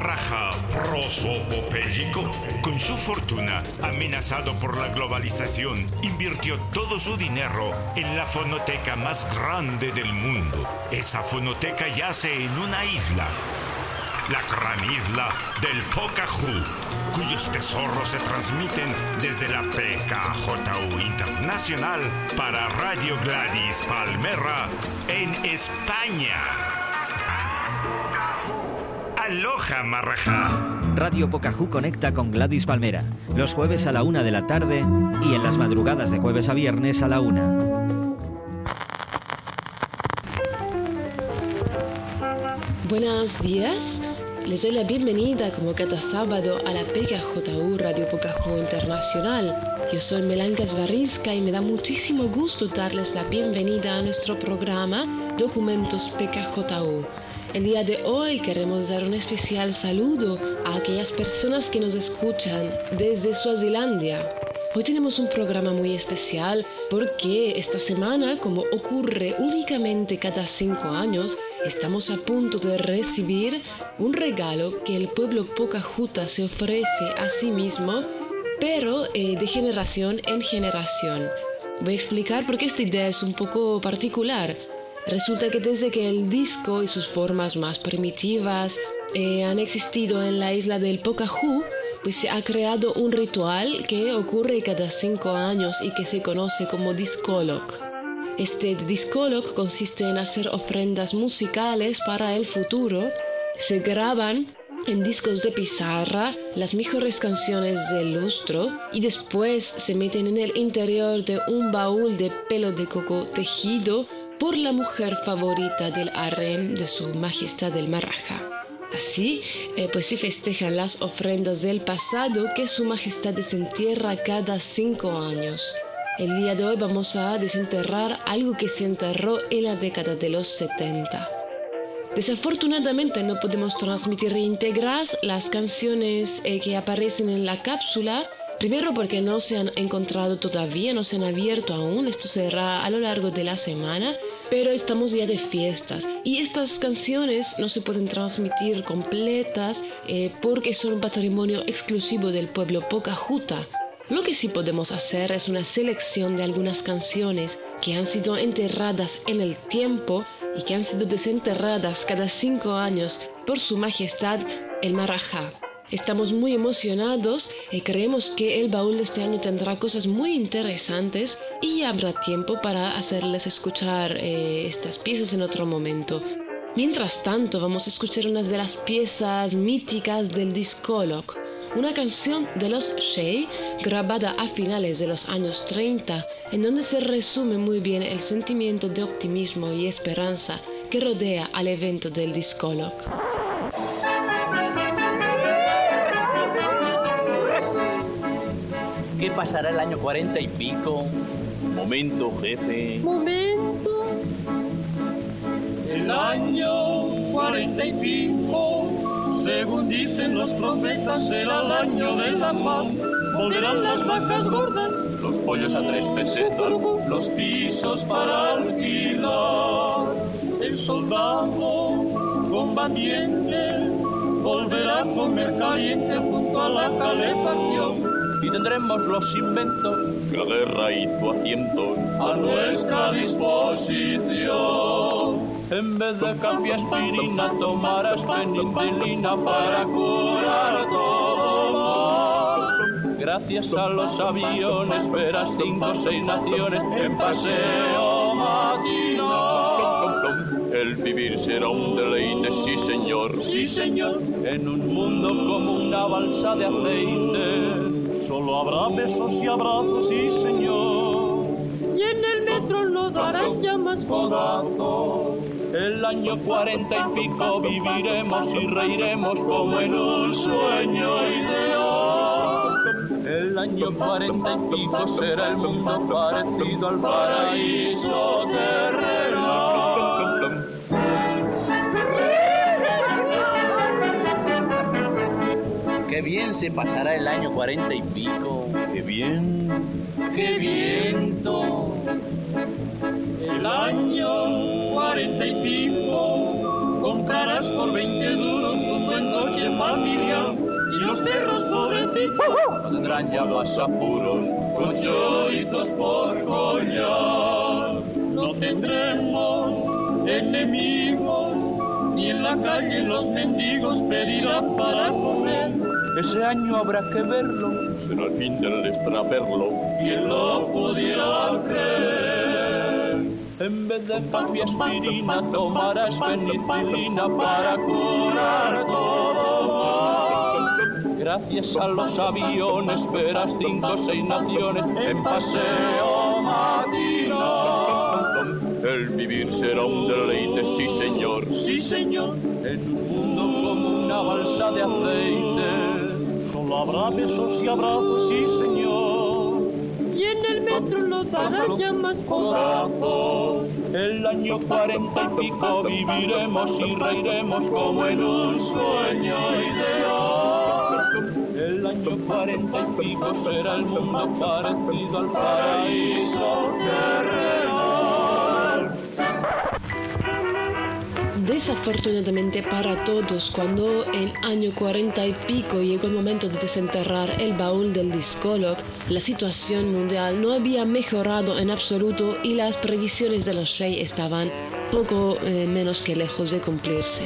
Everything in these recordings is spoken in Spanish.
Marraja prosopopéyico, con su fortuna amenazado por la globalización, invirtió todo su dinero en la fonoteca más grande del mundo. Esa fonoteca yace en una isla, la gran isla del Pocahú, cuyos tesoros se transmiten desde la PKJU Internacional para Radio Gladys Palmera en España. Aloha, Marraja. Radio Pocahú conecta con Gladys Palmera, los jueves a la una de la tarde y en las madrugadas de jueves a viernes a la una. Buenos días, les doy la bienvenida como cada sábado a la PKJU Radio Pocahú Internacional. Yo soy Melanca Svarinska y me da muchísimo gusto darles la bienvenida a nuestro programa Documentos PKJU. El día de hoy queremos dar un especial saludo a aquellas personas que nos escuchan desde Suazilandia. Hoy tenemos un programa muy especial porque esta semana, como ocurre únicamente cada cinco años, estamos a punto de recibir un regalo que el pueblo Pocahontas se ofrece a sí mismo, pero eh, de generación en generación. Voy a explicar por qué esta idea es un poco particular. Resulta que desde que el disco y sus formas más primitivas eh, han existido en la isla del Pocahú, pues se ha creado un ritual que ocurre cada cinco años y que se conoce como Discolog. Este Discolog consiste en hacer ofrendas musicales para el futuro. Se graban en discos de pizarra las mejores canciones del lustro y después se meten en el interior de un baúl de pelo de coco tejido por la mujer favorita del harem de su majestad el Marraja. Así, eh, pues se festejan las ofrendas del pasado que su majestad desentierra cada cinco años. El día de hoy vamos a desenterrar algo que se enterró en la década de los 70. Desafortunadamente no podemos transmitir íntegras las canciones eh, que aparecen en la cápsula Primero porque no se han encontrado todavía, no se han abierto aún, esto será a lo largo de la semana, pero estamos ya de fiestas y estas canciones no se pueden transmitir completas eh, porque son un patrimonio exclusivo del pueblo Pocahontas. Lo que sí podemos hacer es una selección de algunas canciones que han sido enterradas en el tiempo y que han sido desenterradas cada cinco años por su majestad el Marajá. Estamos muy emocionados y creemos que el baúl de este año tendrá cosas muy interesantes y habrá tiempo para hacerles escuchar eh, estas piezas en otro momento. Mientras tanto, vamos a escuchar unas de las piezas míticas del Discolog, una canción de los Shea grabada a finales de los años 30, en donde se resume muy bien el sentimiento de optimismo y esperanza que rodea al evento del Discolog. ¿Qué pasará el año 40 y pico? Momento, jefe. Momento. El año 40 y pico, según dicen los profetas, será el año de la paz. Volverán las vacas gordas, los pollos a tres pesetas, los pisos para alquilar. El soldado combatiente volverá a comer caliente junto a la calefacción y tendremos los inventos, la guerra y tu asiento a nuestra disposición. En vez de café aspirina tomarás penicilina para curar todo. Mal. Gracias a los aviones verás cinco o seis naciones en paseo matinal. El vivir será un deleite, sí señor, sí señor, en un mundo como una balsa de aceite solo habrá besos y abrazos, sí señor. Y en el metro no darán ya más codazos. El año cuarenta y pico viviremos y reiremos como en un sueño ideal. El año cuarenta y pico será el mundo parecido al paraíso Qué bien se pasará el año cuarenta y pico. Qué bien. Qué viento. El año cuarenta y pico. Comprarás por veinte duros un buen coche familia y los perros pobrecitos tendrán ya más apuros con chorizos por collar. No tendremos enemigos ni en la calle los mendigos pedirá para comer. Ese año habrá que verlo, será el fin del extraperlo. ¿Quién lo pudiera creer? En vez de papi aspirina tomarás penicilina para curar todo mal. Gracias a los aviones verás cinco o seis naciones en paseo matinal. El vivir será un deleite, sí señor, sí señor, en un mundo como una balsa de aceite. Solo habrá besos y abrazos, sí señor. Y en el metro los dará llamas corazón. El año cuarenta y pico viviremos y reiremos como en un sueño ideal. El año cuarenta y pico será el mundo parecido al paraíso. Desafortunadamente para todos, cuando el año 40 y pico llegó el momento de desenterrar el baúl del discolog, la situación mundial no había mejorado en absoluto y las previsiones de los Shea estaban poco eh, menos que lejos de cumplirse.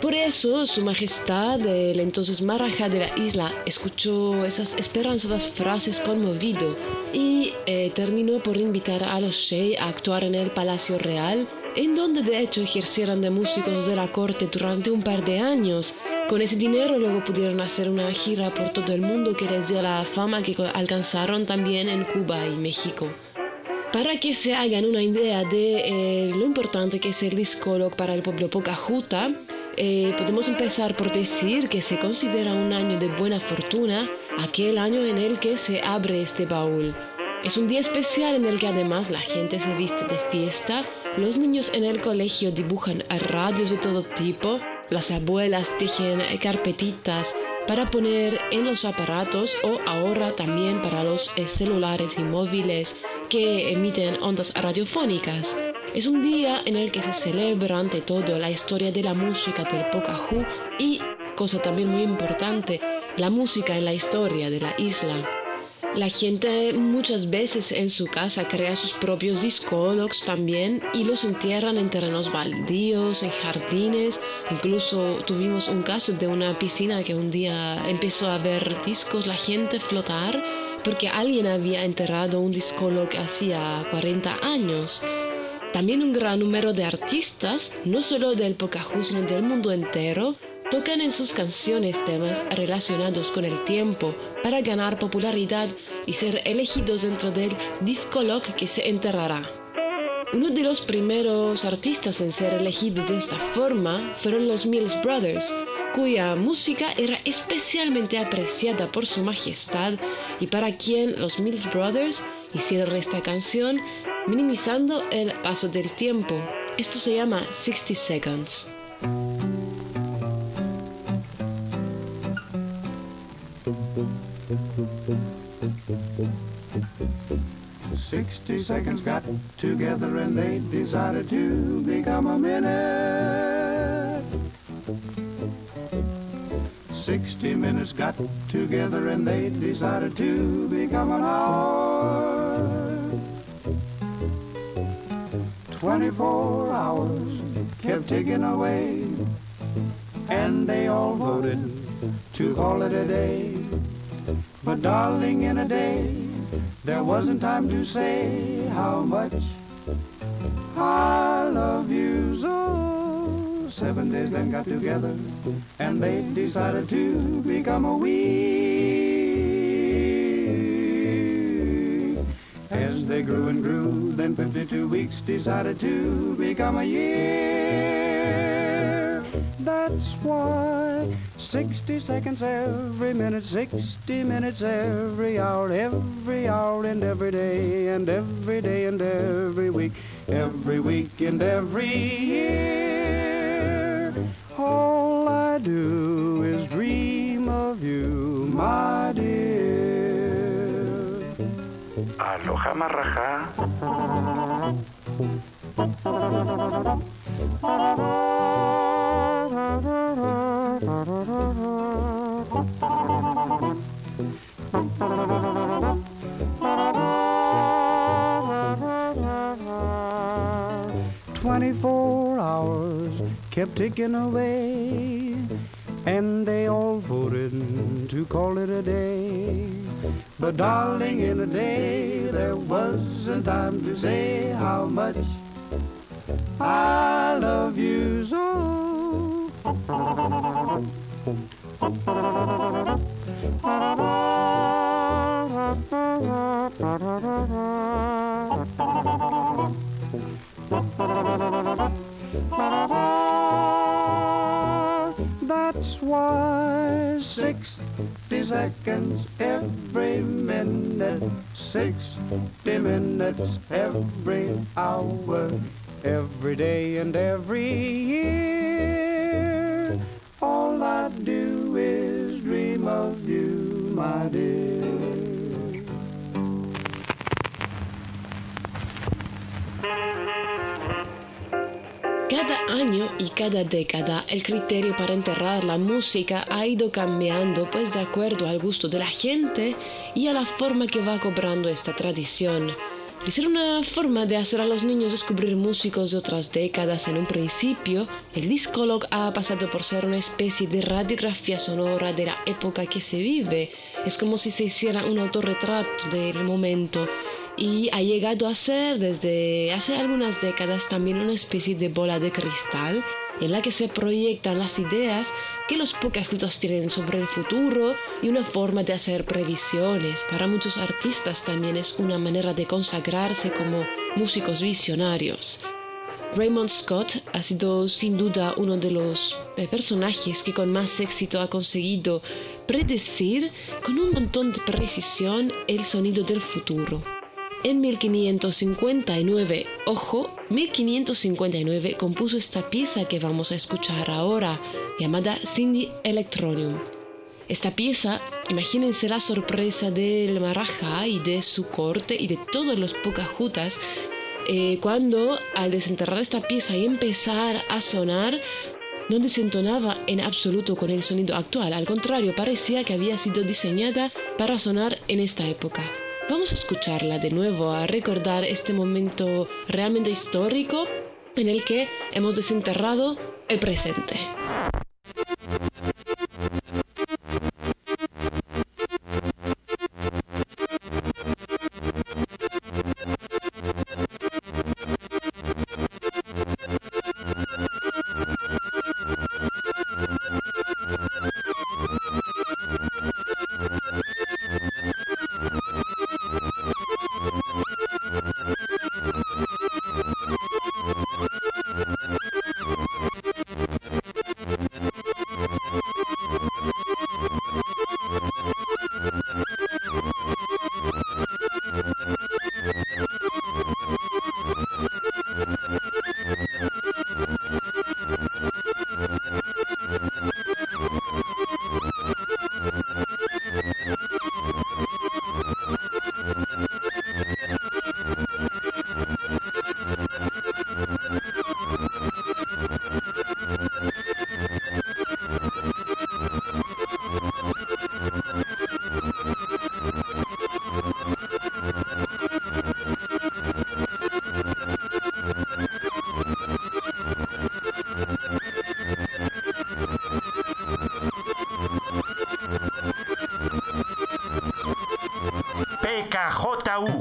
Por eso, Su Majestad, el entonces Maraja de la isla, escuchó esas esperanzadas frases conmovido y eh, terminó por invitar a los Shea a actuar en el Palacio Real en donde de hecho ejercieron de músicos de la corte durante un par de años. Con ese dinero luego pudieron hacer una gira por todo el mundo que les dio la fama que alcanzaron también en Cuba y México. Para que se hagan una idea de eh, lo importante que es el discolog para el pueblo Pocajuta, eh, podemos empezar por decir que se considera un año de buena fortuna aquel año en el que se abre este baúl. Es un día especial en el que además la gente se viste de fiesta, los niños en el colegio dibujan radios de todo tipo, las abuelas tejen carpetitas para poner en los aparatos o ahora también para los eh, celulares y móviles que emiten ondas radiofónicas. Es un día en el que se celebra ante todo la historia de la música del Pocahú y, cosa también muy importante, la música en la historia de la isla. La gente muchas veces en su casa crea sus propios discólogos también y los entierran en terrenos baldíos, en jardines. Incluso tuvimos un caso de una piscina que un día empezó a ver discos, la gente flotar, porque alguien había enterrado un discólogo hacía 40 años. También un gran número de artistas, no solo del Pocahú, sino del mundo entero, tocan en sus canciones temas relacionados con el tiempo para ganar popularidad y ser elegidos dentro del discolog que se enterrará. Uno de los primeros artistas en ser elegidos de esta forma fueron los Mills Brothers, cuya música era especialmente apreciada por su majestad y para quien los Mills Brothers hicieron esta canción minimizando el paso del tiempo. Esto se llama 60 Seconds. Sixty seconds got together and they decided to become a minute. Sixty minutes got together and they decided to become an hour. Twenty-four hours kept ticking away, and they all voted to call it a day. But darling, in a day, there wasn't time to say how much I love you so. Seven days then got together, and they decided to become a week. As they grew and grew, then 52 weeks decided to become a year. That's why 60 seconds every minute, 60 minutes every hour, every hour and every day, and every day and every week, every week and every year. All I do is dream of you, my dear. Aloha marraja. kept ticking away, and they all voted to call it a day. But darling, in a day there wasn't time to say how much I love you so. That's why 60 seconds every minute, 60 minutes every hour, every day and every year. All I do is dream of you, my dear. Cada año y cada década el criterio para enterrar la música ha ido cambiando pues de acuerdo al gusto de la gente y a la forma que va cobrando esta tradición. De ser una forma de hacer a los niños descubrir músicos de otras décadas en un principio, el discolog ha pasado por ser una especie de radiografía sonora de la época que se vive. Es como si se hiciera un autorretrato del momento y ha llegado a ser desde hace algunas décadas también una especie de bola de cristal en la que se proyectan las ideas que los pocajutos tienen sobre el futuro y una forma de hacer previsiones. Para muchos artistas también es una manera de consagrarse como músicos visionarios. Raymond Scott ha sido sin duda uno de los personajes que con más éxito ha conseguido predecir con un montón de precisión el sonido del futuro. En 1559, ojo, 1559 compuso esta pieza que vamos a escuchar ahora, llamada Cindy Electronium. Esta pieza, imagínense la sorpresa del Marajá y de su corte y de todos los Pocajutas eh, cuando al desenterrar esta pieza y empezar a sonar, no desentonaba en absoluto con el sonido actual, al contrario, parecía que había sido diseñada para sonar en esta época. Vamos a escucharla de nuevo, a recordar este momento realmente histórico en el que hemos desenterrado el presente. PKJU.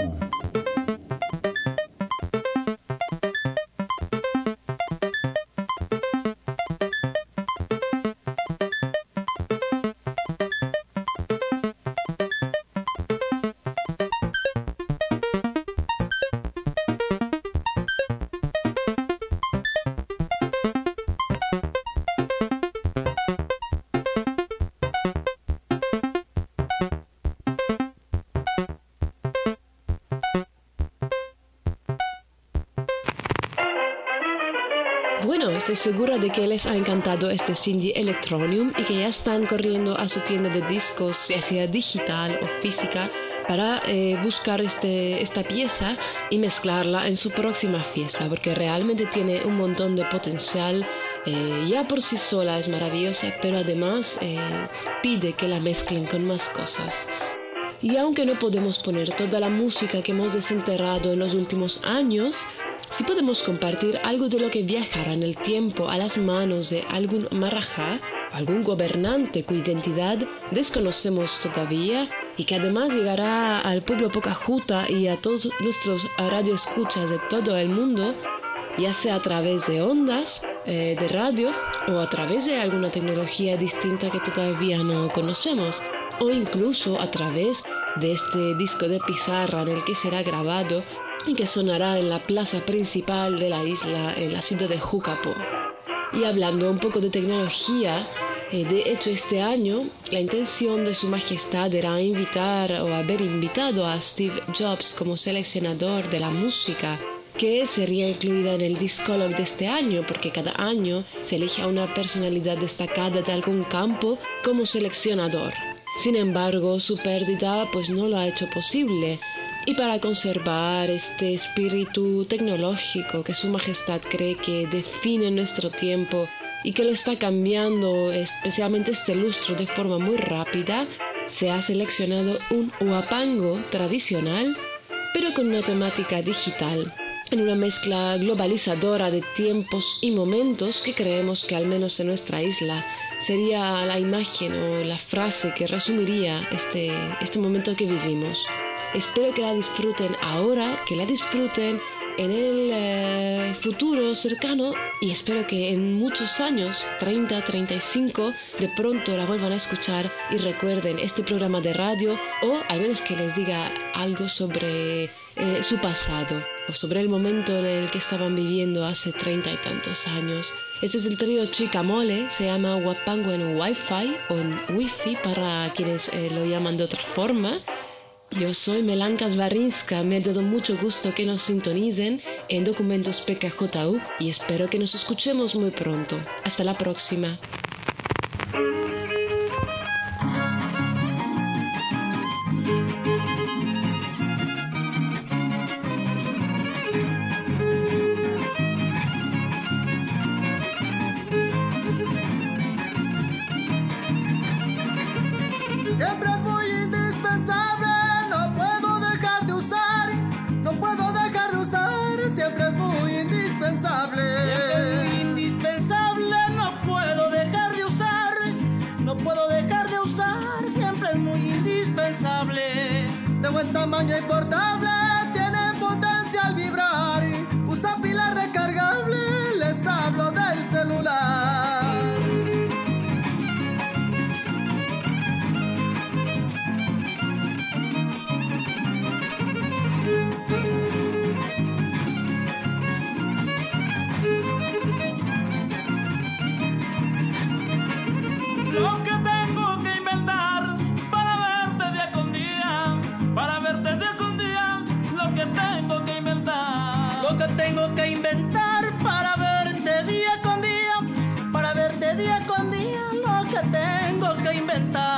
Estoy segura de que les ha encantado este Cindy Electronium y que ya están corriendo a su tienda de discos, ya sea digital o física, para eh, buscar este, esta pieza y mezclarla en su próxima fiesta, porque realmente tiene un montón de potencial. eh, ya por sí sola es maravillosa, pero además eh, pide que la mezclen con más cosas. Y aunque no podemos poner toda la música que hemos desenterrado en los últimos años, si podemos compartir algo de lo que viajará en el tiempo a las manos de algún marajá, algún gobernante cuya identidad desconocemos todavía y que además llegará al pueblo Pocajuta y a todos nuestros radioescuchas de todo el mundo, ya sea a través de ondas eh, de radio o a través de alguna tecnología distinta que todavía no conocemos, o incluso a través de este disco de pizarra en el que será grabado que sonará en la plaza principal de la isla, en la ciudad de Jucapo. Y hablando un poco de tecnología, eh, de hecho este año la intención de Su Majestad era invitar o haber invitado a Steve Jobs como seleccionador de la música que sería incluida en el Discolog de este año, porque cada año se elige a una personalidad destacada de algún campo como seleccionador. Sin embargo, su pérdida pues no lo ha hecho posible, y para conservar este espíritu tecnológico que Su Majestad cree que define nuestro tiempo y que lo está cambiando, especialmente este lustro, de forma muy rápida, se ha seleccionado un huapango tradicional, pero con una temática digital, en una mezcla globalizadora de tiempos y momentos que creemos que al menos en nuestra isla sería la imagen o la frase que resumiría este, este momento que vivimos. Espero que la disfruten ahora, que la disfruten en el eh, futuro cercano y espero que en muchos años, 30, 35, de pronto la vuelvan a escuchar y recuerden este programa de radio o al menos que les diga algo sobre eh, su pasado o sobre el momento en el que estaban viviendo hace 30 y tantos años. Este es el trío Chica Mole, se llama Wapango en Wi-Fi o en Wi-Fi para quienes eh, lo llaman de otra forma. Yo soy Melancas Barrinska, me ha dado mucho gusto que nos sintonicen en Documentos PKJU y espero que nos escuchemos muy pronto. Hasta la próxima. Tamaño y Internacional.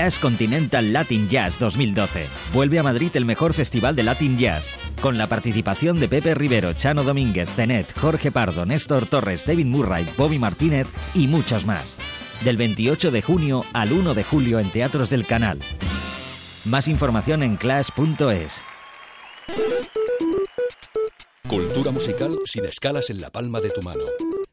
Clash Continental Latin Jazz 2012. Vuelve a Madrid el mejor festival de Latin Jazz, con la participación de Pepe Rivero, Chano Domínguez, Zenet, Jorge Pardo, Néstor Torres, David Murray, Bobby Martínez y muchos más. Del 28 de junio al 1 de julio en Teatros del Canal. Más información en clash.es. Cultura musical sin escalas en la palma de tu mano.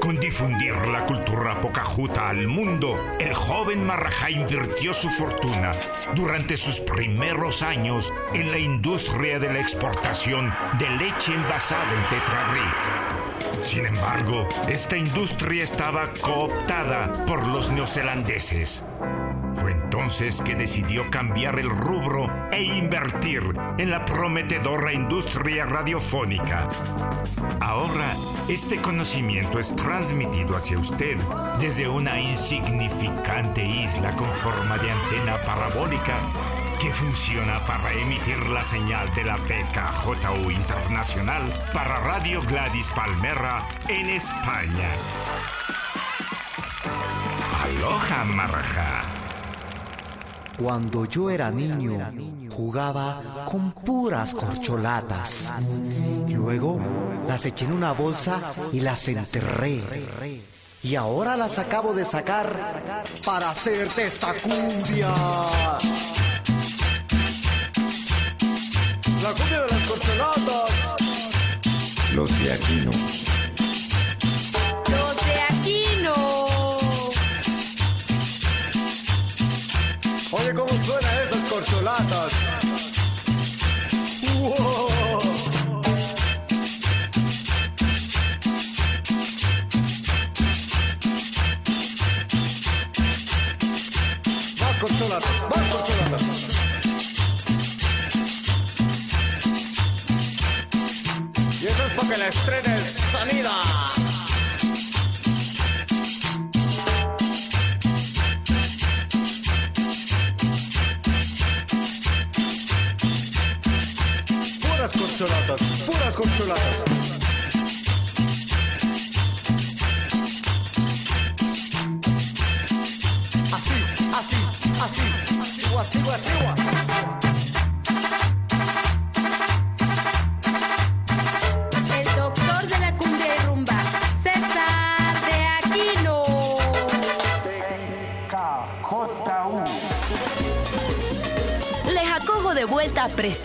Con difundir la cultura pocajuta al mundo, el joven Marajá invirtió su fortuna durante sus primeros años en la industria de la exportación de leche envasada en Tetrabric. Sin embargo, esta industria estaba cooptada por los neozelandeses. Fue entonces que decidió cambiar el rubro e invertir en la prometedora industria radiofónica. Ahora, este conocimiento es transmitido hacia usted desde una insignificante isla con forma de antena parabólica que funciona para emitir la señal de la PKJU Internacional para Radio Gladys Palmera en España. Aloha, Marja. Cuando yo era niño, jugaba con puras corcholatas. Luego las eché en una bolsa y las enterré. Y ahora las acabo de sacar para hacerte esta cumbia. La cumbia de las corcholatas. Los de Aquino. Los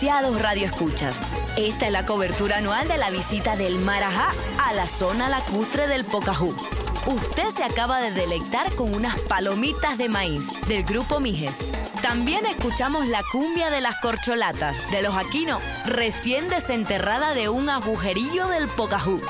vuelta, apreciados radioescuchas. Esta es la cobertura anual de la visita del Marajá a la zona lacustre del Pocajú. Usted se acaba de deleitar con unas palomitas de maíz del grupo Mijes. También escuchamos la cumbia de las corcholatas de los Aquino, recién desenterrada de un agujerillo del Pocajú.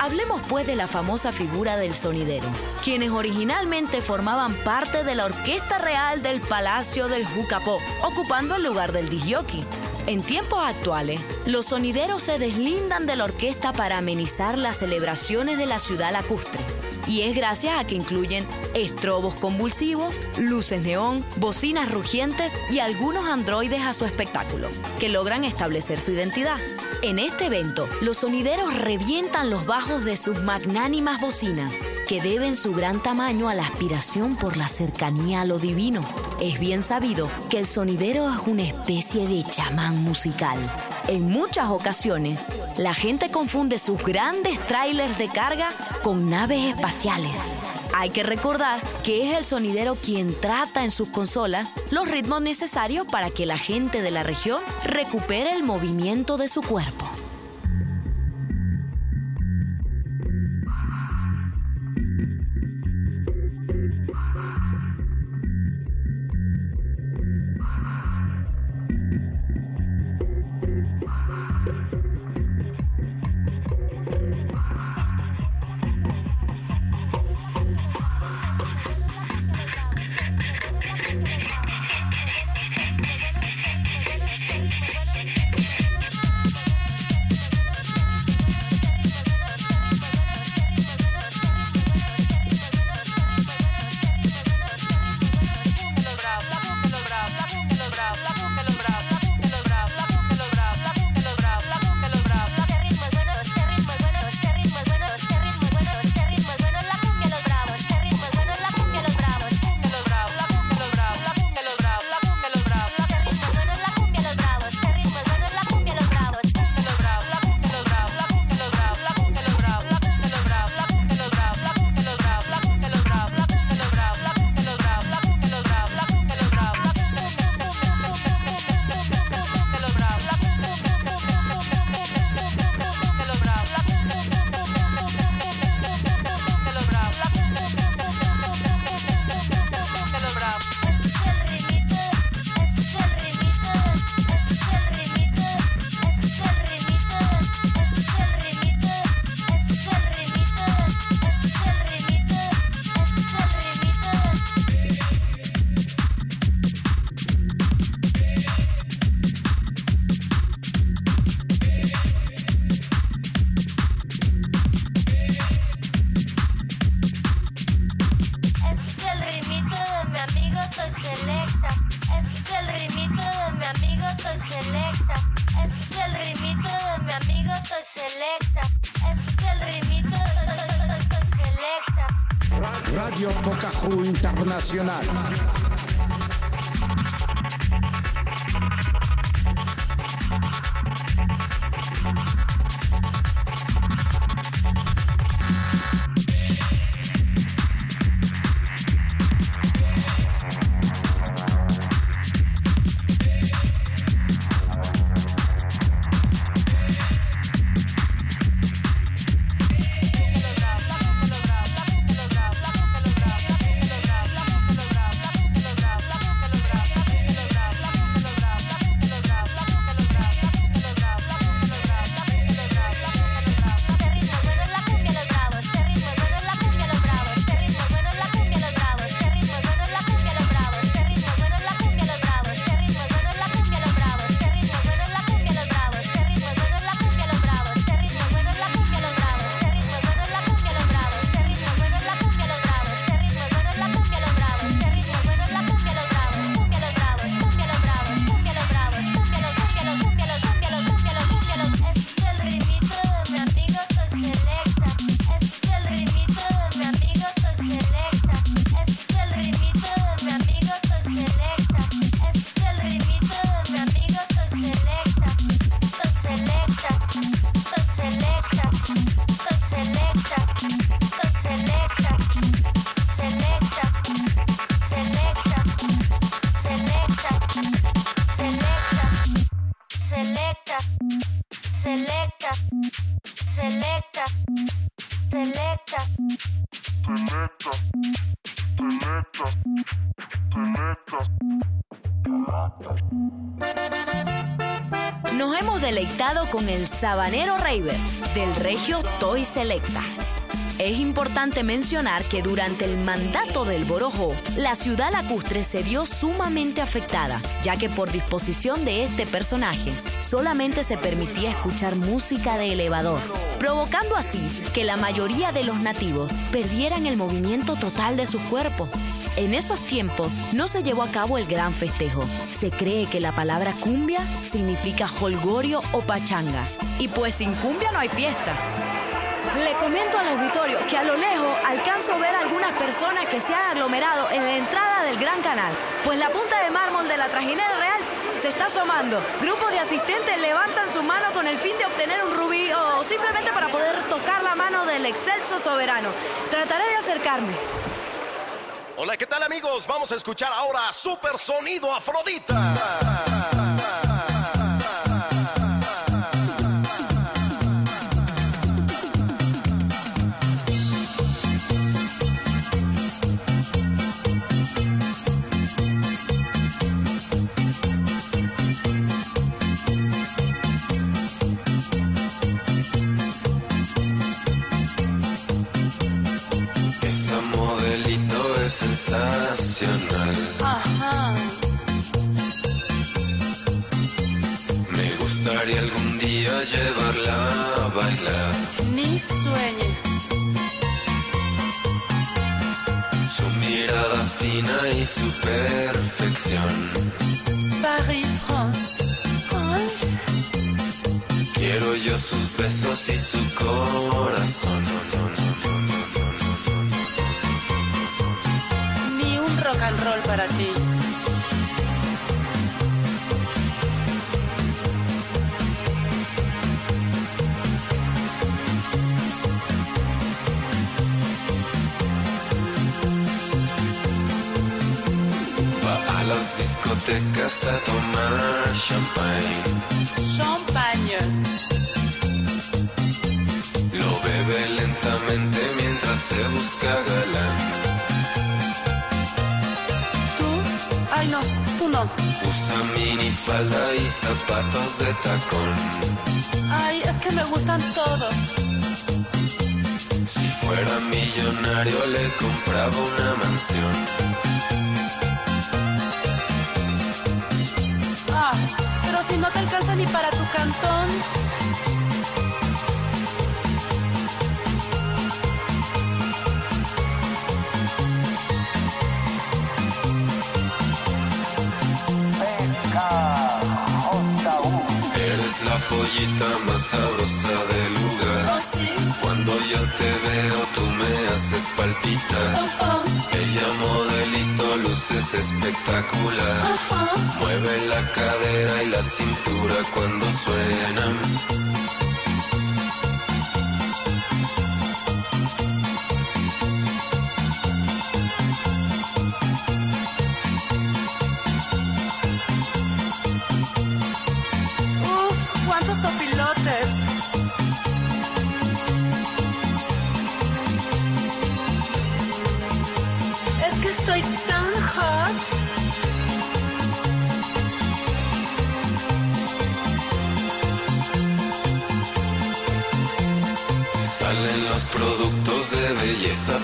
Hablemos pues de la famosa figura del sonidero, quienes originalmente formaban parte de la Orquesta Real del Palacio del Jucapó, ocupando el lugar del disjockey. En tiempos actuales, los sonideros se deslindan de la orquesta para amenizar las celebraciones de la ciudad lacustre. Y es gracias a que incluyen estrobos convulsivos, luces neón, bocinas rugientes y algunos androides a su espectáculo, que logran establecer su identidad. En este evento, los sonideros revientan los bajos de sus magnánimas bocinas, que deben su gran tamaño a la aspiración por la cercanía a lo divino. Es bien sabido que el sonidero es una especie de chamán musical. En muchas ocasiones, la gente confunde sus grandes trailers de carga con naves espaciales. Hay que recordar que es el sonidero quien trata en sus consolas los ritmos necesarios para que la gente de la región recupere el movimiento de su cuerpo. Sabanero Raver del Regio Toy Selecta. Es importante mencionar que durante el mandato del Borojó, la ciudad lacustre se vio sumamente afectada, ya que por disposición de este personaje, solamente se permitía escuchar música de elevador, provocando así que la mayoría de los nativos perdieran el movimiento total de su cuerpo. En esos tiempos no se llevó a cabo el gran festejo. Se cree que la palabra cumbia significa holgorio o pachanga. Y pues sin cumbia no hay fiesta. Le comento al auditorio que a lo lejos alcanzo ver a algunas personas que se han aglomerado en la entrada del Gran Canal, pues la punta de mármol de la trajinera real se está asomando. Grupos de asistentes levantan su mano con el fin de obtener un rubí o simplemente para poder tocar la mano del excelso soberano. Trataré de acercarme. Hola, ¿qué tal amigos? Vamos a escuchar ahora Super Sonido Afrodita. Sensacional. Ajá. Me gustaría algún día llevarla a bailar. Ni sueñes. Su mirada fina y su perfección. Paris, France. Quiero yo sus besos y su corazón. And roll para ti. Va a las discotecas a tomar champagne. Champagne. Lo bebe lentamente mientras se busca galán. Ay, no, tú no. Usa minifalda y zapatos de tacón. Ay, es que me gustan todos. Si fuera millonario le compraba una mansión. Ah, pero si no te alcanza ni para tu cantón. Pollita más sabrosa del lugar. Oh, sí. Cuando yo te veo, tú me haces palpitar. Ella modelito, luces espectacular. Mueve la cadera y la cintura cuando suenan.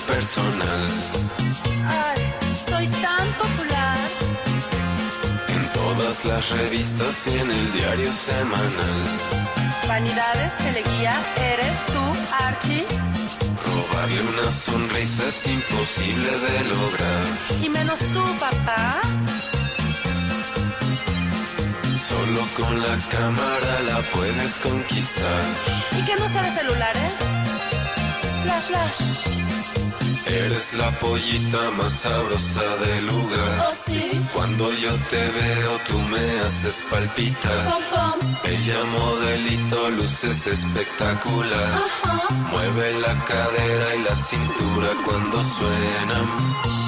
Personal. Ay, soy tan popular. En todas las revistas y en el diario semanal. Vanidades, teleguía, eres tú, Archie. Robarle una sonrisa es imposible de lograr. Y menos tú, papá. Solo con la cámara la puedes conquistar. ¿Y qué no sabes celulares? Eh? Flash, flash. Eres la pollita más sabrosa del lugar. Oh, sí. Cuando yo te veo, tú me haces palpitar. Bella modelito, luces espectacular. Mueve la cadera y la cintura cuando suenan.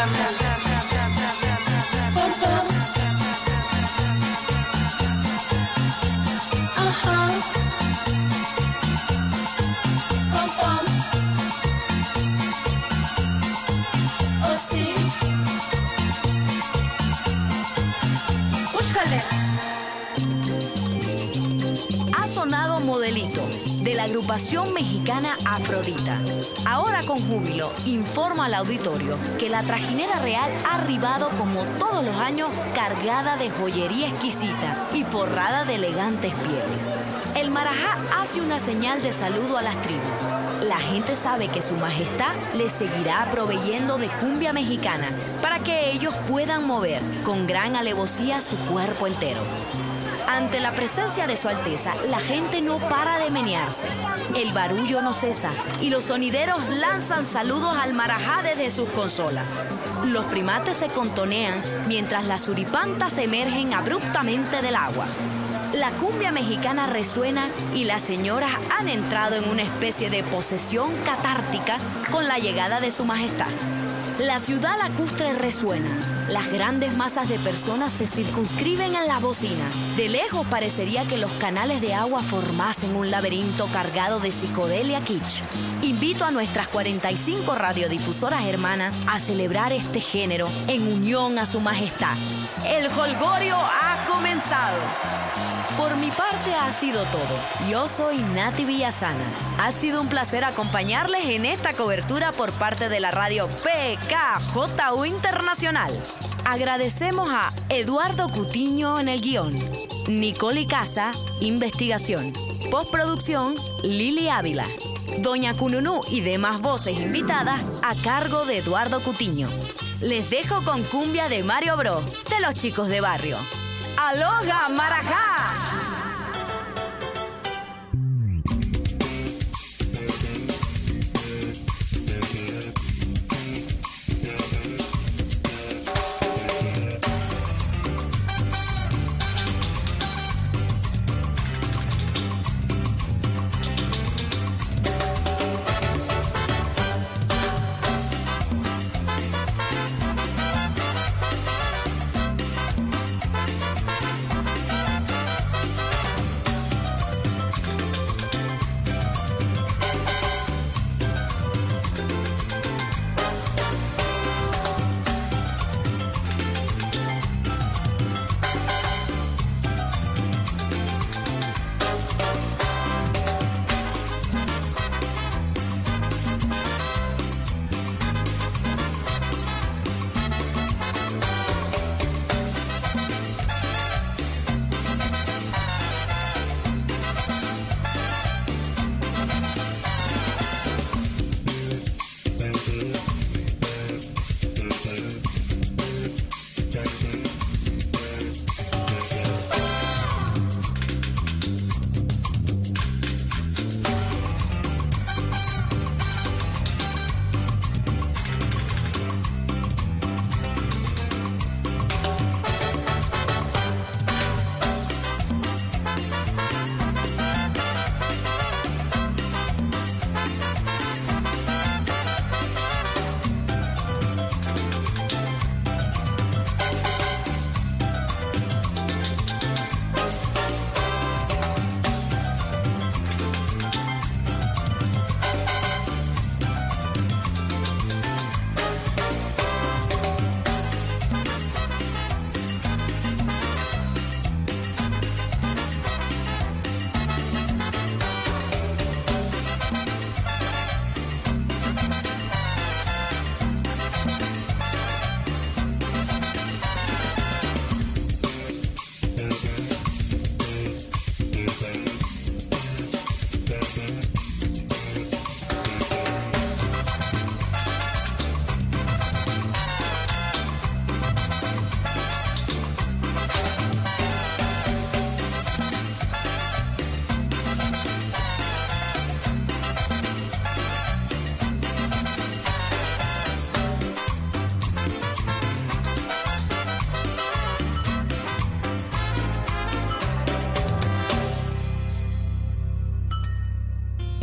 Ha la agrupación mexicana Afrodita. Ahora con júbilo informa al auditorio que la trajinera real ha arribado como todos los años cargada de joyería exquisita y forrada de elegantes pieles. El marajá hace una señal de saludo a las tribus. La gente sabe que su majestad les seguirá proveyendo de cumbia mexicana para que ellos puedan mover con gran alevosía su cuerpo entero. Ante la presencia de Su Alteza, la gente no para de menearse. El barullo no cesa y los sonideros lanzan saludos al marajá desde sus consolas. Los primates se contonean mientras las suripantas emergen abruptamente del agua. La cumbia mexicana resuena y las señoras han entrado en una especie de posesión catártica con la llegada de su majestad. La ciudad lacustre resuena. Las grandes masas de personas se circunscriben en la bocina. De lejos parecería que los canales de agua formasen un laberinto cargado de psicodelia kitsch. Invito a nuestras 45 radiodifusoras hermanas a celebrar este género en unión a su majestad. El holgorio ha comenzado. Por mi parte ha sido todo. Yo soy Nati Villasana. Ha sido un placer acompañarles en esta cobertura por parte de la radio PKJU Internacional. Agradecemos a Eduardo Cutiño en el guion, Nicole Casa, investigación, postproducción, Lili Ávila, Doña Cununú y demás voces invitadas a cargo de Eduardo Cutiño. Les dejo con cumbia de Mario Bro, de los chicos de barrio. ¡Aloha, Marajá!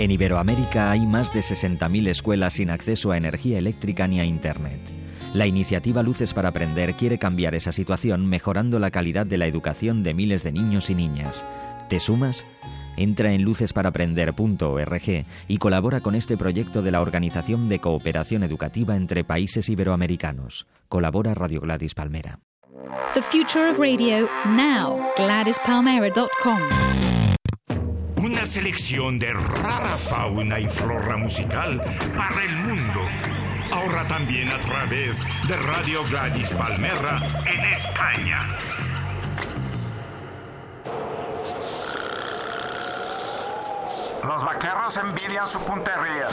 En Iberoamérica hay más de 60.000 escuelas sin acceso a energía eléctrica ni a Internet. La iniciativa Luces para Aprender quiere cambiar esa situación mejorando la calidad de la educación de miles de niños y niñas. ¿Te sumas? Entra en lucesparaprender.org y colabora con este proyecto de la Organización de Cooperación Educativa entre Países Iberoamericanos. Colabora Radio Gladys Palmera. The future of radio now. GladysPalmera.com. Una selección de rara fauna y flora musical para el mundo. Ahora también a través de Radio Gladys Palmera en España. Los vaqueros envidian su puntería.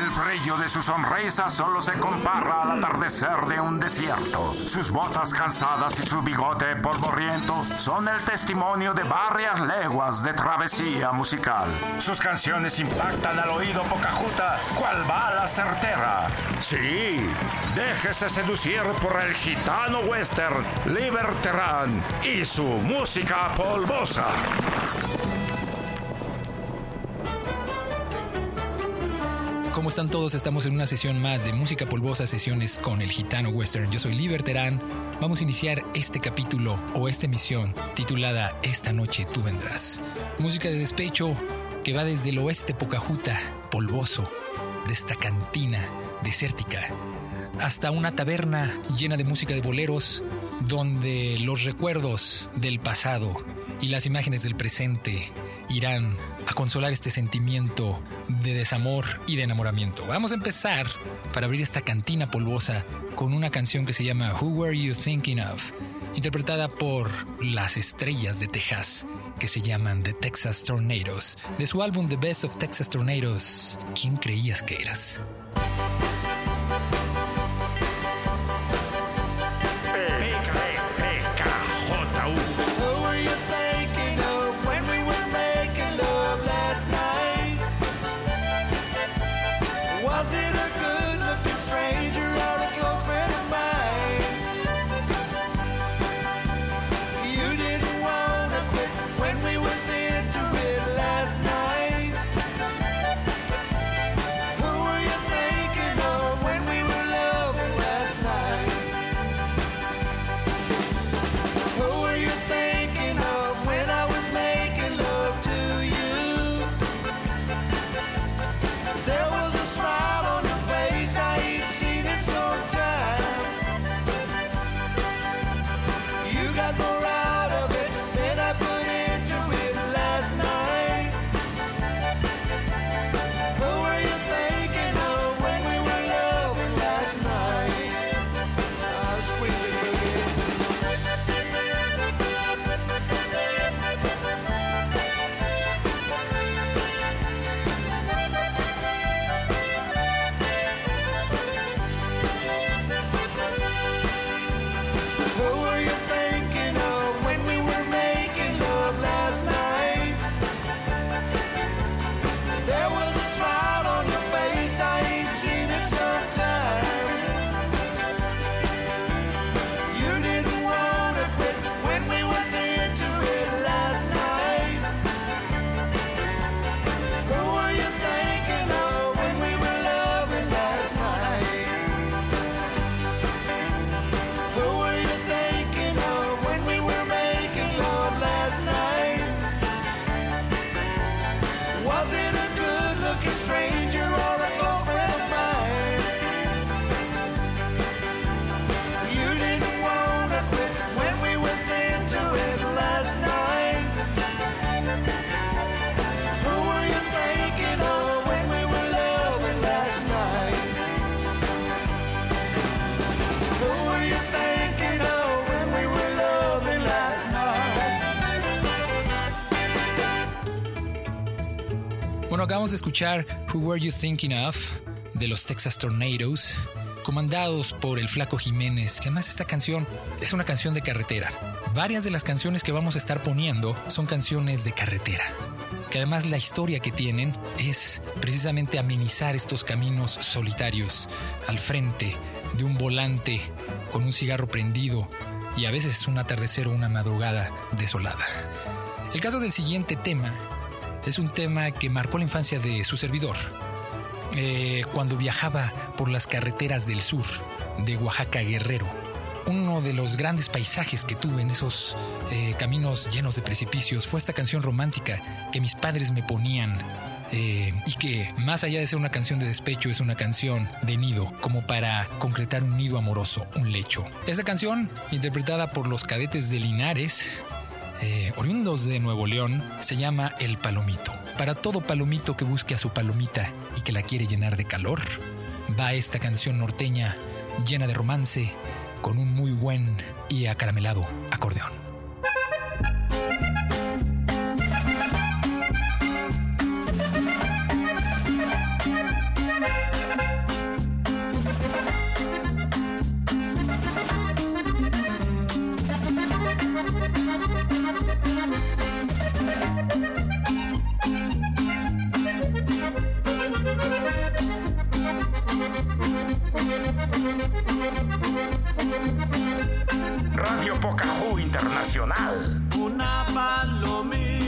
El brillo de su sonrisa solo se compara al atardecer de un desierto. Sus botas cansadas y su bigote polvoriento son el testimonio de varias leguas de travesía musical. Sus canciones impactan al oído pocajuta, cual bala certera. Sí, déjese seducir por el gitano western Liberterán y su música polvosa. ¿Cómo están todos? Estamos en una sesión más de Música Polvosa, sesiones con el Gitano Western. Yo soy Liberterán. Vamos a iniciar este capítulo o esta emisión titulada Esta noche tú vendrás. Música de despecho que va desde el oeste Pocajuta, polvoso, de esta cantina desértica, hasta una taberna llena de música de boleros, donde los recuerdos del pasado y las imágenes del presente irán a consolar este sentimiento de desamor y de enamoramiento. Vamos a empezar para abrir esta cantina polvosa con una canción que se llama Who Were You Thinking Of, interpretada por las estrellas de Texas que se llaman The Texas Tornadoes, de su álbum The Best of Texas Tornadoes. ¿Quién creías que eras? Acabamos de escuchar Who Were You Thinking Of de los Texas Tornadoes, comandados por el Flaco Jiménez. además esta canción es una canción de carretera. Varias de las canciones que vamos a estar poniendo son canciones de carretera. Que además la historia que tienen es precisamente amenizar estos caminos solitarios al frente de un volante con un cigarro prendido y a veces un atardecer o una madrugada desolada. El caso del siguiente tema es un tema que marcó la infancia de su servidor. Eh, cuando viajaba por las carreteras del sur de Oaxaca Guerrero, uno de los grandes paisajes que tuve en esos eh, caminos llenos de precipicios fue esta canción romántica que mis padres me ponían eh, y que más allá de ser una canción de despecho es una canción de nido, como para concretar un nido amoroso, un lecho. Esta canción, interpretada por los cadetes de Linares, eh, oriundos de Nuevo León, se llama El Palomito. Para todo palomito que busque a su palomita y que la quiere llenar de calor, va esta canción norteña llena de romance con un muy buen y acaramelado acordeón. Radio Pocahú Internacional. Una palomita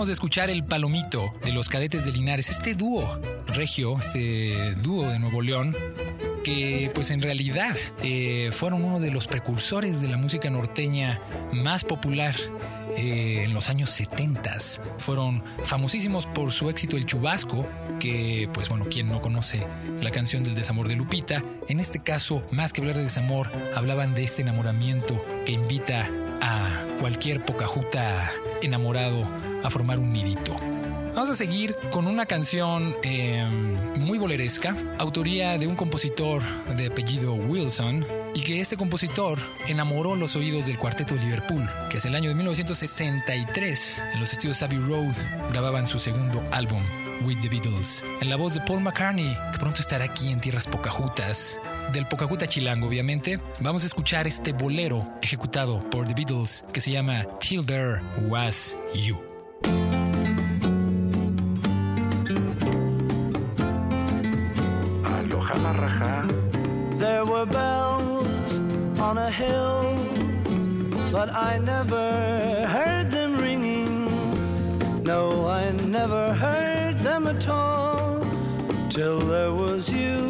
De escuchar El Palomito de los Cadetes de Linares, este dúo regio, este dúo de Nuevo León, que pues en realidad eh, fueron uno de los precursores de la música norteña más popular eh, en los años 70. Fueron famosísimos por su éxito El Chubasco, que pues bueno, quien no conoce la canción del desamor de Lupita, en este caso, más que hablar de desamor, hablaban de este enamoramiento que invita a cualquier pocajuta enamorado a formar un nidito. Vamos a seguir con una canción eh, muy boleresca, autoría de un compositor de apellido Wilson, y que este compositor enamoró los oídos del cuarteto de Liverpool, que es el año de 1963, en los estudios Abbey Road, grababan su segundo álbum, With the Beatles, en la voz de Paul McCartney, que pronto estará aquí en tierras pocajutas del Pocahuta Chilango, obviamente, vamos a escuchar este bolero ejecutado por The Beatles que se llama Till There Was You. There were bells on a hill, but I never heard them ringing. No, I never heard them at all till there was you.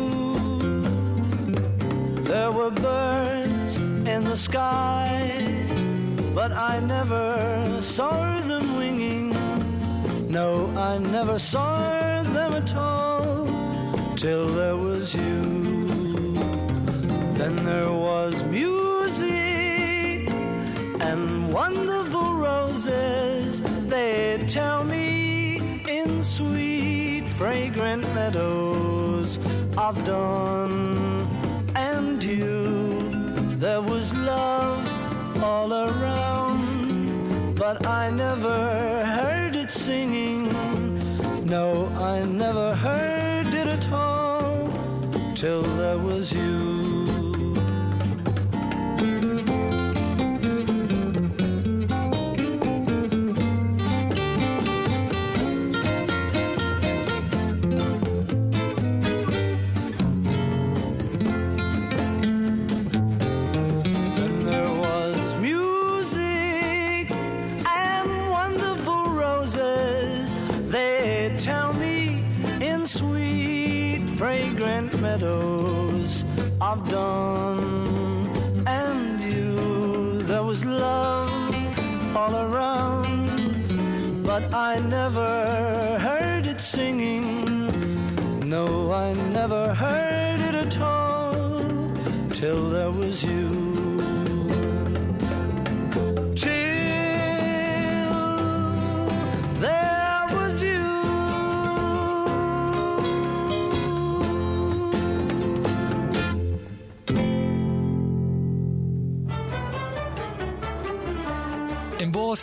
In the sky, but I never saw them winging. No, I never saw them at all till there was you. Then there was music and wonderful roses. They tell me in sweet, fragrant meadows of dawn. There was love all around, but I never heard it singing. No, I never heard it at all till there was you.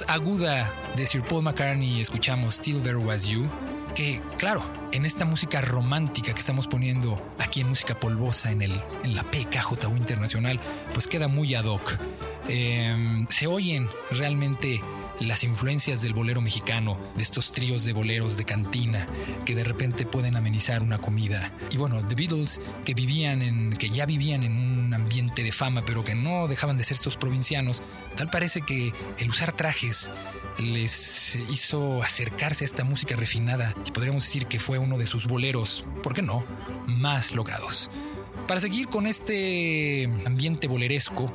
Aguda de Sir Paul McCartney escuchamos Till There Was You, que claro, en esta música romántica que estamos poniendo aquí en Música Polvosa en, el, en la PKJU Internacional, pues queda muy ad hoc. Eh, se oyen realmente las influencias del bolero mexicano, de estos tríos de boleros de cantina que de repente pueden amenizar una comida. Y bueno, The Beatles que vivían en, que ya vivían en un ambiente de fama, pero que no dejaban de ser estos provincianos, tal parece que el usar trajes les hizo acercarse a esta música refinada y podríamos decir que fue uno de sus boleros, ¿por qué no?, más logrados. Para seguir con este ambiente boleresco,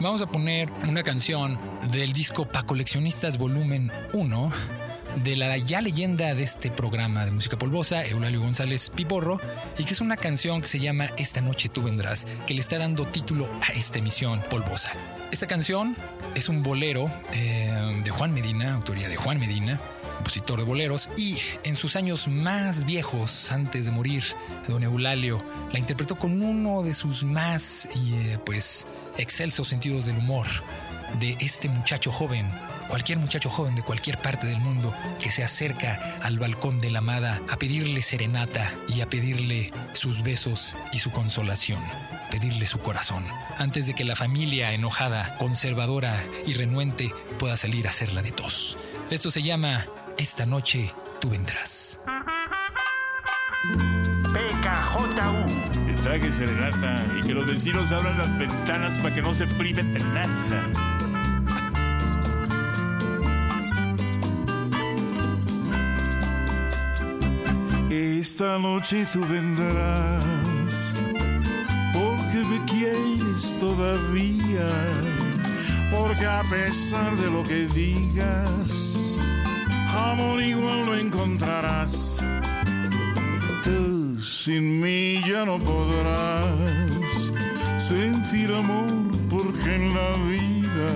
vamos a poner una canción del disco Pa Coleccionistas Volumen 1 de la ya leyenda de este programa de música polvosa, Eulalio González Piporro, y que es una canción que se llama Esta noche tú vendrás, que le está dando título a esta emisión polvosa. Esta canción es un bolero eh, de Juan Medina, autoría de Juan Medina, compositor de boleros, y en sus años más viejos, antes de morir, don Eulalio la interpretó con uno de sus más, eh, pues, excelsos sentidos del humor, de este muchacho joven, cualquier muchacho joven de cualquier parte del mundo que se acerca al balcón de la amada a pedirle serenata y a pedirle sus besos y su consolación, pedirle su corazón, antes de que la familia enojada, conservadora y renuente pueda salir a hacerla de tos. Esto se llama Esta noche tú vendrás. PKJU. Que traje serenata y que los vecinos abran las ventanas para que no se prive tenaza. Esta noche tú vendrás porque me quieres todavía, porque a pesar de lo que digas, amor igual lo encontrarás. Tú sin mí ya no podrás sentir amor porque en la vida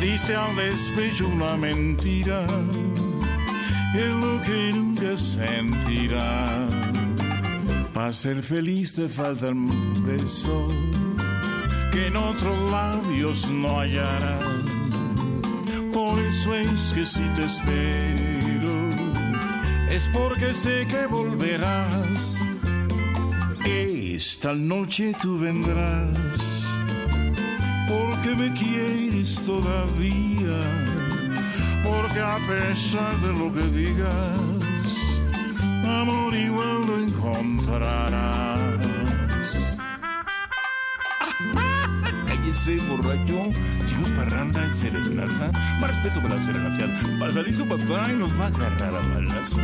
diste al despecho una mentira es lo que nunca sentirá. Para ser feliz te falta un beso que en otros labios no hallarás. Por eso es que si te espero, es porque sé que volverás. Esta noche tú vendrás, porque me quieres todavía porque a pesar de lo que digas, amor igual lo encontrarás. Ese borracho. Es parranda, es serenata. Más respeto para la serenata. Va a salir su papá y nos va a agarrar a balazos.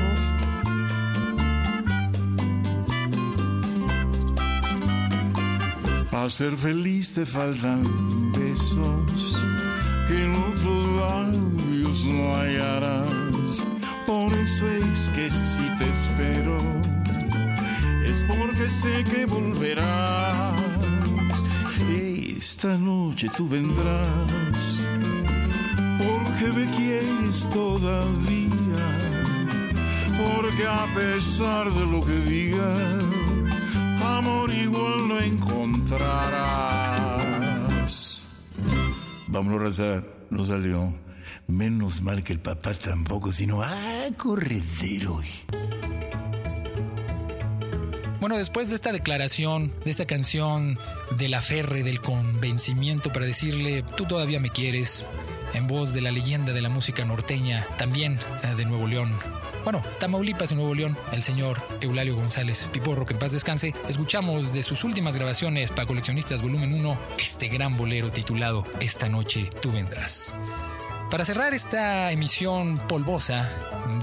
Para ser feliz te faltan besos que en otros labios no hallarás. Por eso es que si te espero, es porque sé que volverás. Esta noche tú vendrás, porque me quieres todavía, porque a pesar de lo que digas, amor igual no encontrarás. Vámonos a rezar, no salió. Menos mal que el papá tampoco, sino ah, corredero. Bueno, después de esta declaración, de esta canción del aferre, del convencimiento para decirle, tú todavía me quieres, en voz de la leyenda de la música norteña, también eh, de Nuevo León, bueno, Tamaulipas y Nuevo León, el señor Eulalio González Piporro, que en paz descanse, escuchamos de sus últimas grabaciones para coleccionistas volumen 1 este gran bolero titulado Esta noche tú vendrás. Para cerrar esta emisión polvosa,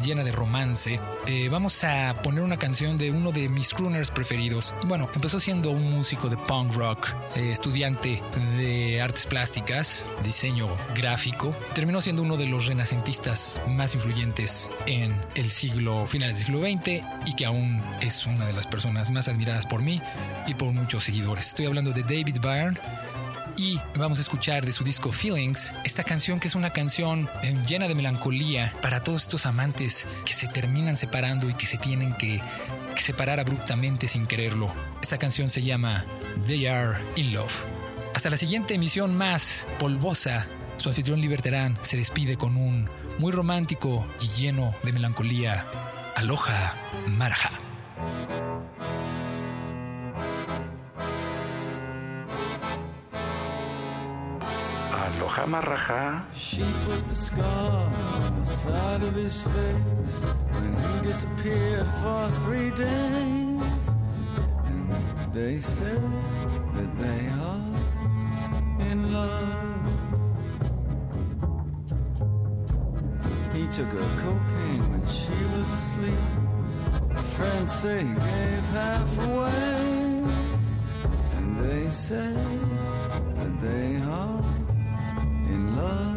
llena de romance, eh, vamos a poner una canción de uno de mis crooners preferidos. Bueno, empezó siendo un músico de punk rock, eh, estudiante de artes plásticas, diseño gráfico, terminó siendo uno de los renacentistas más influyentes en el siglo, finales del siglo XX y que aún es una de las personas más admiradas por mí y por muchos seguidores. Estoy hablando de David Byrne y vamos a escuchar de su disco Feelings esta canción que es una canción eh, llena de melancolía para todos estos amantes que se terminan separando y que se tienen que, separar abruptamente sin quererlo. Esta canción se llama They Are in Love. Hasta la siguiente emisión más polvosa, su anfitrión Liberterán se despide con un muy romántico y lleno de melancolía. Aloha Maraja. Aloha Marraja. She put the scar on the side of his face when he disappeared for three days. And they said that they are in love. He took her cocaine when she was asleep. Friends say he gave half away. And they say that they love.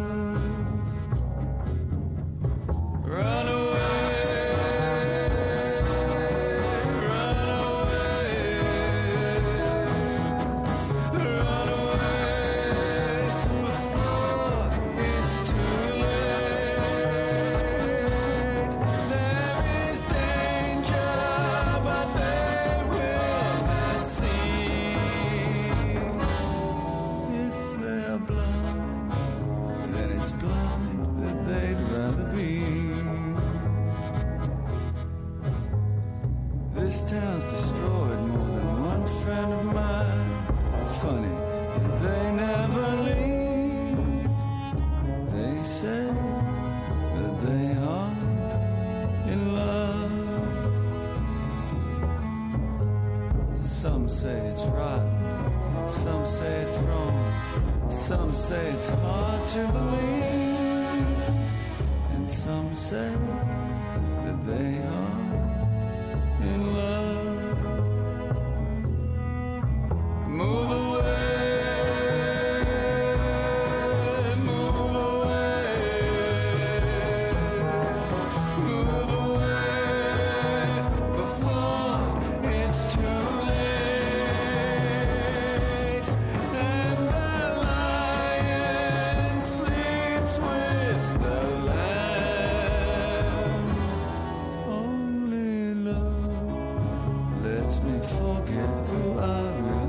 makes me forget who I am.